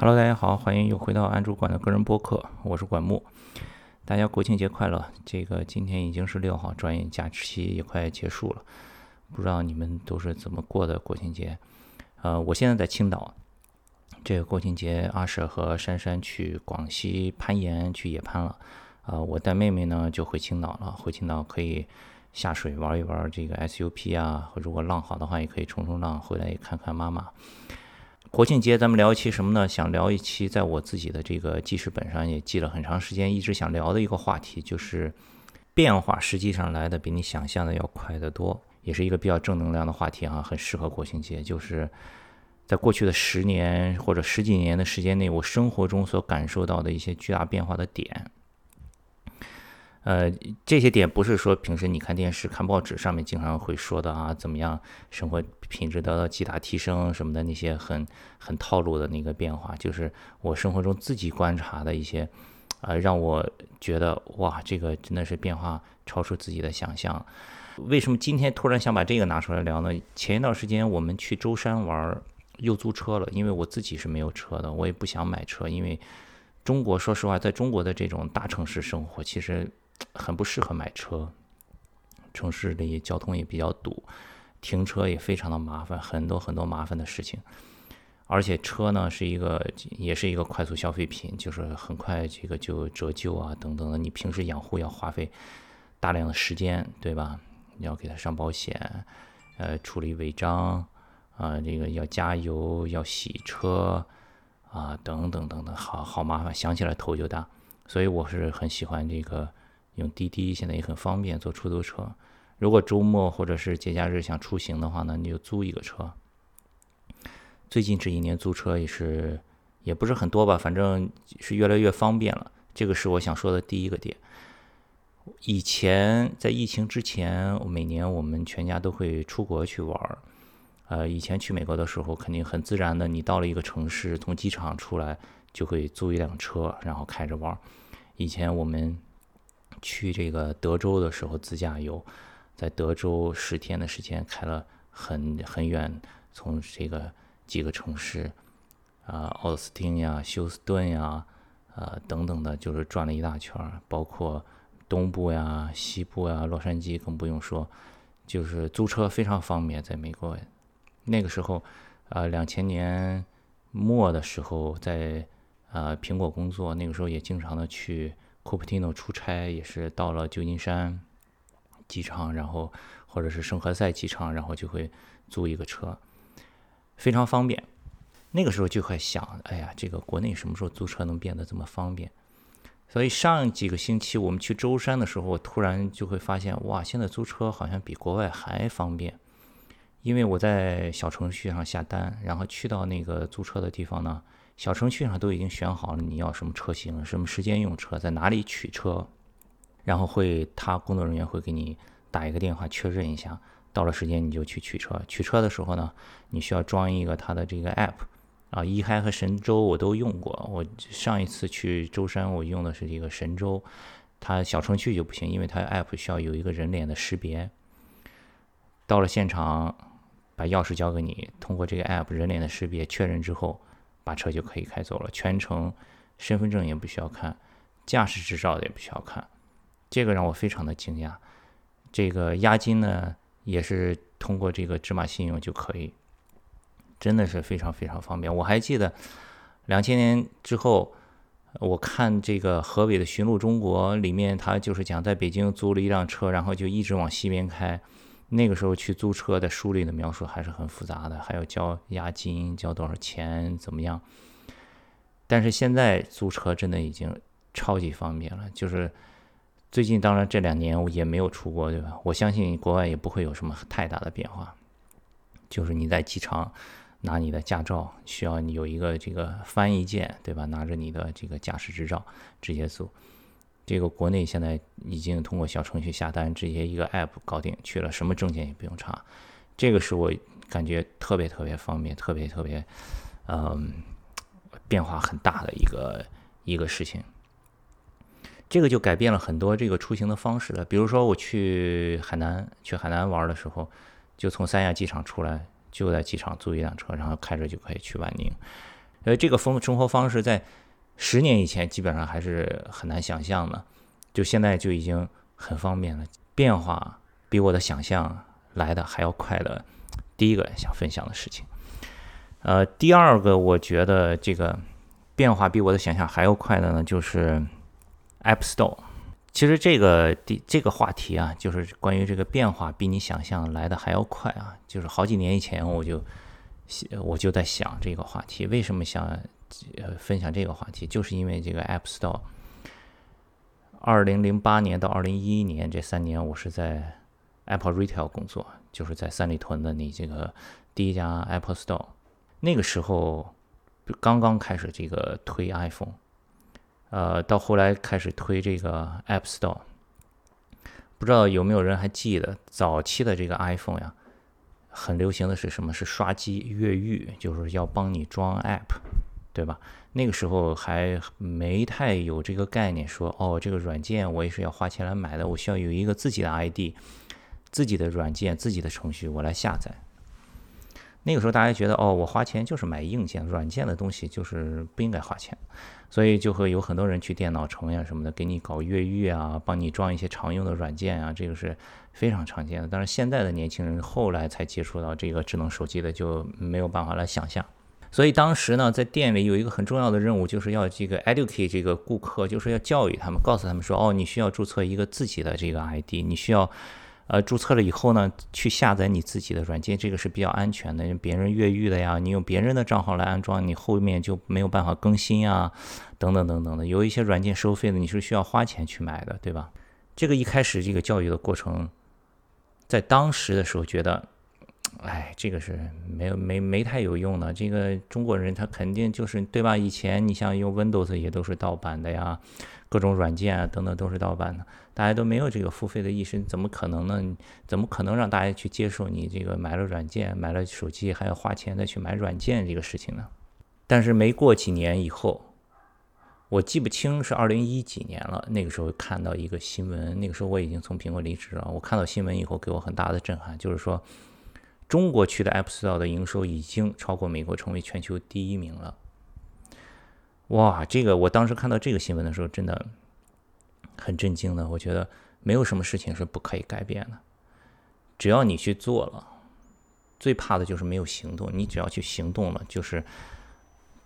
Hello，大家好，欢迎又回到安主管的个人播客，我是管木。大家国庆节快乐！这个今天已经是六号，转眼假期也快结束了，不知道你们都是怎么过的国庆节？呃，我现在在青岛，这个国庆节阿舍和珊珊去广西攀岩去野攀了，呃，我带妹妹呢就回青岛了，回青岛可以下水玩一玩这个 SUP 啊，如果浪好的话也可以冲冲浪，回来也看看妈妈。国庆节咱们聊一期什么呢？想聊一期在我自己的这个记事本上也记了很长时间，一直想聊的一个话题，就是变化实际上来的比你想象的要快得多，也是一个比较正能量的话题啊，很适合国庆节。就是在过去的十年或者十几年的时间内，我生活中所感受到的一些巨大变化的点。呃，这些点不是说平时你看电视、看报纸上面经常会说的啊，怎么样生活品质得到极大提升什么的那些很很套路的那个变化，就是我生活中自己观察的一些，呃，让我觉得哇，这个真的是变化超出自己的想象。为什么今天突然想把这个拿出来聊呢？前一段时间我们去舟山玩，又租车了，因为我自己是没有车的，我也不想买车，因为中国说实话，在中国的这种大城市生活，其实。很不适合买车，城市里交通也比较堵，停车也非常的麻烦，很多很多麻烦的事情。而且车呢是一个，也是一个快速消费品，就是很快这个就折旧啊等等的。你平时养护要花费大量的时间，对吧？你要给它上保险，呃，处理违章啊，这个要加油，要洗车啊，等等等等，好好麻烦，想起来头就大。所以我是很喜欢这个。用滴滴现在也很方便，坐出租车。如果周末或者是节假日想出行的话呢，你就租一个车。最近这一年租车也是也不是很多吧，反正是越来越方便了。这个是我想说的第一个点。以前在疫情之前，每年我们全家都会出国去玩儿。呃，以前去美国的时候，肯定很自然的，你到了一个城市，从机场出来就会租一辆车，然后开着玩儿。以前我们。去这个德州的时候自驾游，在德州十天的时间开了很很远，从这个几个城市，啊，奥斯汀呀、休斯顿呀，呃等等的，就是转了一大圈儿，包括东部呀、西部呀、洛杉矶更不用说，就是租车非常方便。在美国那个时候，呃，两千年末的时候，在呃苹果工作，那个时候也经常的去。Coptino 出差也是到了旧金山机场，然后或者是圣何塞机场，然后就会租一个车，非常方便。那个时候就会想，哎呀，这个国内什么时候租车能变得这么方便？所以上几个星期我们去舟山的时候，我突然就会发现，哇，现在租车好像比国外还方便。因为我在小程序上下单，然后去到那个租车的地方呢。小程序上都已经选好了你要什么车型、什么时间用车、在哪里取车，然后会他工作人员会给你打一个电话确认一下，到了时间你就去取车。取车的时候呢，你需要装一个他的这个 app，啊，一嗨和神州我都用过。我上一次去舟山我用的是这个神州，它小程序就不行，因为它 app 需要有一个人脸的识别。到了现场，把钥匙交给你，通过这个 app 人脸的识别确认之后。把车就可以开走了，全程身份证也不需要看，驾驶执照也不需要看，这个让我非常的惊讶。这个押金呢，也是通过这个芝麻信用就可以，真的是非常非常方便。我还记得两千年之后，我看这个河北的《寻路中国》里面，他就是讲在北京租了一辆车，然后就一直往西边开。那个时候去租车的书里的描述还是很复杂的，还要交押金，交多少钱，怎么样？但是现在租车真的已经超级方便了。就是最近，当然这两年我也没有出国，对吧？我相信国外也不会有什么太大的变化。就是你在机场拿你的驾照，需要你有一个这个翻译件，对吧？拿着你的这个驾驶执照直接租。这个国内现在已经通过小程序下单，直接一个 app 搞定去了，什么证件也不用查。这个是我感觉特别特别方便，特别特别，嗯，变化很大的一个一个事情。这个就改变了很多这个出行的方式了。比如说我去海南，去海南玩的时候，就从三亚机场出来，就在机场租一辆车，然后开着就可以去万宁。呃，这个风生活方式在十年以前基本上还是很难想象的，就现在就已经很方便了，变化比我的想象来的还要快的。第一个想分享的事情，呃，第二个我觉得这个变化比我的想象还要快的呢，就是 App Store。其实这个第这个话题啊，就是关于这个变化比你想象来的还要快啊。就是好几年以前我就我就在想这个话题，为什么想呃分享这个话题，就是因为这个 App Store。二零零八年到二零一一年这三年，我是在 Apple Retail 工作，就是在三里屯的你这个第一家 Apple Store。那个时候刚刚开始这个推 iPhone。呃，到后来开始推这个 App Store，不知道有没有人还记得早期的这个 iPhone 呀？很流行的是什么？是刷机越狱，就是要帮你装 App，对吧？那个时候还没太有这个概念，说哦，这个软件我也是要花钱来买的，我需要有一个自己的 ID，自己的软件、自己的程序，我来下载。那个时候大家觉得哦，我花钱就是买硬件、软件的东西，就是不应该花钱。所以就会有很多人去电脑城呀什么的，给你搞越狱啊，帮你装一些常用的软件啊，这个是非常常见的。但是现在的年轻人后来才接触到这个智能手机的，就没有办法来想象。所以当时呢，在店里有一个很重要的任务，就是要这个 educate 这个顾客，就是要教育他们，告诉他们说，哦，你需要注册一个自己的这个 ID，你需要。呃，注册了以后呢，去下载你自己的软件，这个是比较安全的。别人越狱的呀，你用别人的账号来安装，你后面就没有办法更新啊，等等等等的。有一些软件收费的，你是需要花钱去买的，对吧？这个一开始这个教育的过程，在当时的时候觉得，哎，这个是没有没没太有用的。这个中国人他肯定就是对吧？以前你像用 Windows 也都是盗版的呀。各种软件啊等等都是盗版的，大家都没有这个付费的意识，怎么可能呢？怎么可能让大家去接受你这个买了软件、买了手机还要花钱再去买软件这个事情呢？但是没过几年以后，我记不清是二零一几年了，那个时候看到一个新闻，那个时候我已经从苹果离职了。我看到新闻以后，给我很大的震撼，就是说中国区的 App Store 的营收已经超过美国，成为全球第一名了。哇，这个我当时看到这个新闻的时候，真的很震惊的。我觉得没有什么事情是不可以改变的，只要你去做了。最怕的就是没有行动，你只要去行动了，就是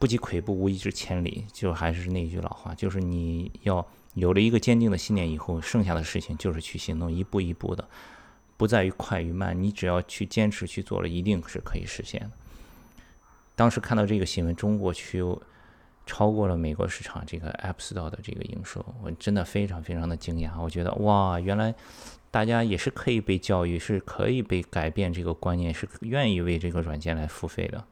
不积跬步无以至千里。就还是那句老话，就是你要有了一个坚定的信念以后，剩下的事情就是去行动，一步一步的，不在于快与慢，你只要去坚持去做了，一定是可以实现的。当时看到这个新闻，中国区。超过了美国市场这个 App Store 的这个营收，我真的非常非常的惊讶。我觉得哇，原来大家也是可以被教育，是可以被改变这个观念，是愿意为这个软件来付费的。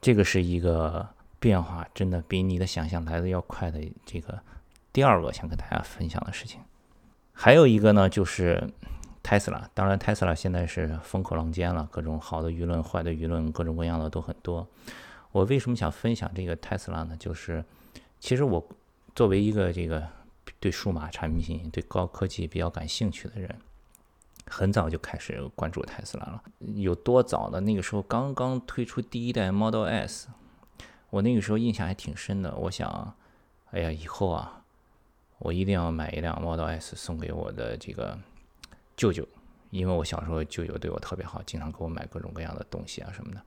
这个是一个变化，真的比你的想象来的要快的。这个第二个想跟大家分享的事情，还有一个呢，就是 Tesla。当然，Tesla 现在是风口浪尖了，各种好的舆论、坏的舆论，各种各样的都很多。我为什么想分享这个特斯拉呢？就是，其实我作为一个这个对数码产品、对高科技比较感兴趣的人，很早就开始关注特斯拉了。有多早呢？那个时候刚刚推出第一代 Model S，我那个时候印象还挺深的。我想，哎呀，以后啊，我一定要买一辆 Model S 送给我的这个舅舅，因为我小时候舅舅对我特别好，经常给我买各种各样的东西啊什么的。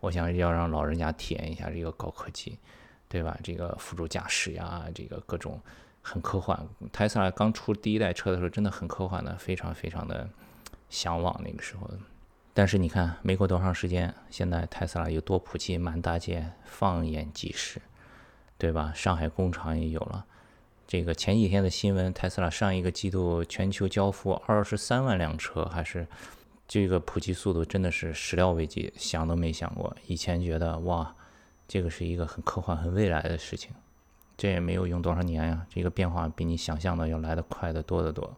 我想要让老人家体验一下这个高科技，对吧？这个辅助驾驶呀，这个各种很科幻。特斯拉刚出第一代车的时候，真的很科幻的，非常非常的向往那个时候。但是你看，没过多长时间，现在特斯拉有多普及，满大街，放眼即是，对吧？上海工厂也有了。这个前几天的新闻，特斯拉上一个季度全球交付二十三万辆车，还是？这个普及速度真的是始料未及，想都没想过。以前觉得哇，这个是一个很科幻、很未来的事情，这也没有用多少年呀。这个变化比你想象的要来得快得多得多。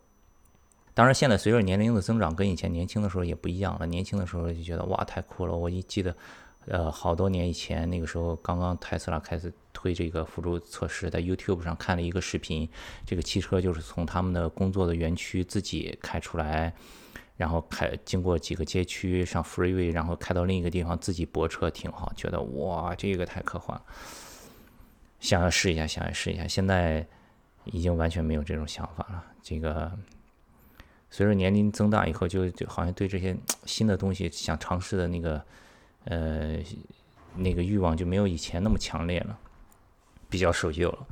当然，现在随着年龄的增长，跟以前年轻的时候也不一样了。年轻的时候就觉得哇，太酷了。我一记得，呃，好多年以前那个时候，刚刚特斯拉开始推这个辅助测试，在 YouTube 上看了一个视频，这个汽车就是从他们的工作的园区自己开出来。然后开经过几个街区上 freeway，然后开到另一个地方自己泊车停好，觉得哇，这个太科幻了。想要试一下，想要试一下。现在已经完全没有这种想法了。这个随着年龄增大以后，就就好像对这些新的东西想尝试的那个呃那个欲望就没有以前那么强烈了，比较守旧了。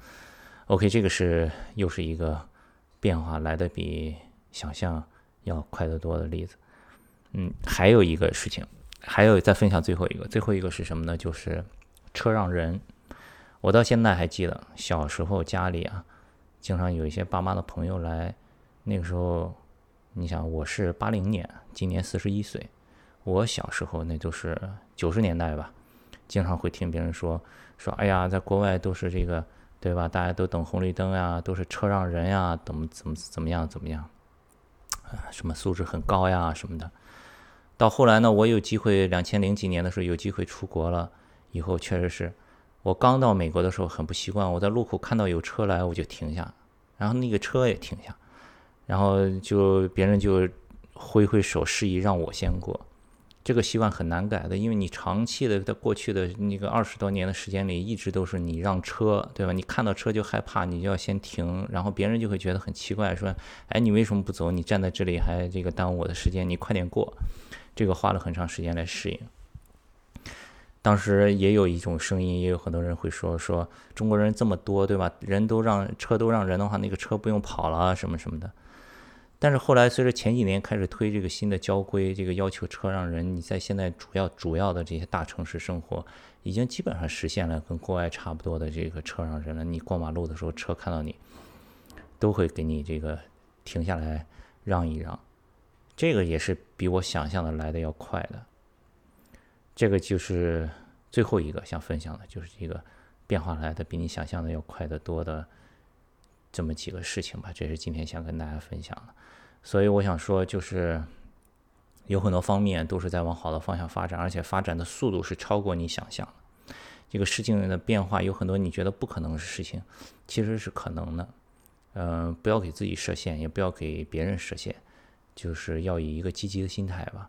OK，这个是又是一个变化来的比想象要快得多的例子。嗯，还有一个事情，还有再分享最后一个，最后一个是什么呢？就是车让人。我到现在还记得小时候家里啊，经常有一些爸妈的朋友来。那个时候，你想我是八零年，今年四十一岁，我小时候那都是九十年代吧，经常会听别人说说，哎呀，在国外都是这个，对吧？大家都等红绿灯呀，都是车让人呀，怎么怎么怎么样怎么样，啊，什么素质很高呀什么的。到后来呢，我有机会，两千零几年的时候有机会出国了，以后确实是。我刚到美国的时候很不习惯，我在路口看到有车来我就停下，然后那个车也停下，然后就别人就挥挥手示意让我先过。这个习惯很难改的，因为你长期的在过去的那个二十多年的时间里，一直都是你让车，对吧？你看到车就害怕，你就要先停，然后别人就会觉得很奇怪，说：“哎，你为什么不走？你站在这里还这个耽误我的时间，你快点过。”这个花了很长时间来适应。当时也有一种声音，也有很多人会说说中国人这么多，对吧？人都让车都让人的话，那个车不用跑了什么什么的。但是后来随着前几年开始推这个新的交规，这个要求车让人，你在现在主要主要的这些大城市生活，已经基本上实现了跟国外差不多的这个车让人了。你过马路的时候，车看到你都会给你这个停下来让一让，这个也是比我想象的来的要快的。这个就是最后一个想分享的，就是这个变化来的比你想象的要快得多的这么几个事情吧。这是今天想跟大家分享的。所以我想说，就是有很多方面都是在往好的方向发展，而且发展的速度是超过你想象的。这个事情的变化有很多你觉得不可能的事情，其实是可能的。嗯，不要给自己设限，也不要给别人设限，就是要以一个积极的心态吧。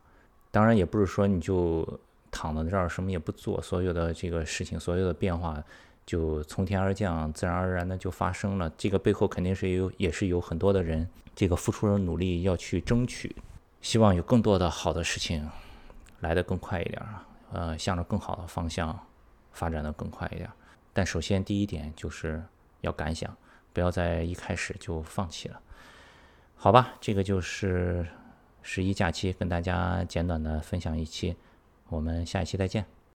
当然，也不是说你就。躺在这儿什么也不做，所有的这个事情，所有的变化就从天而降，自然而然的就发生了。这个背后肯定是有，也是有很多的人这个付出了努力要去争取，希望有更多的好的事情来得更快一点啊，呃，向着更好的方向发展的更快一点。但首先第一点就是要敢想，不要在一开始就放弃了。好吧，这个就是十一假期跟大家简短的分享一期。我们下一期再见。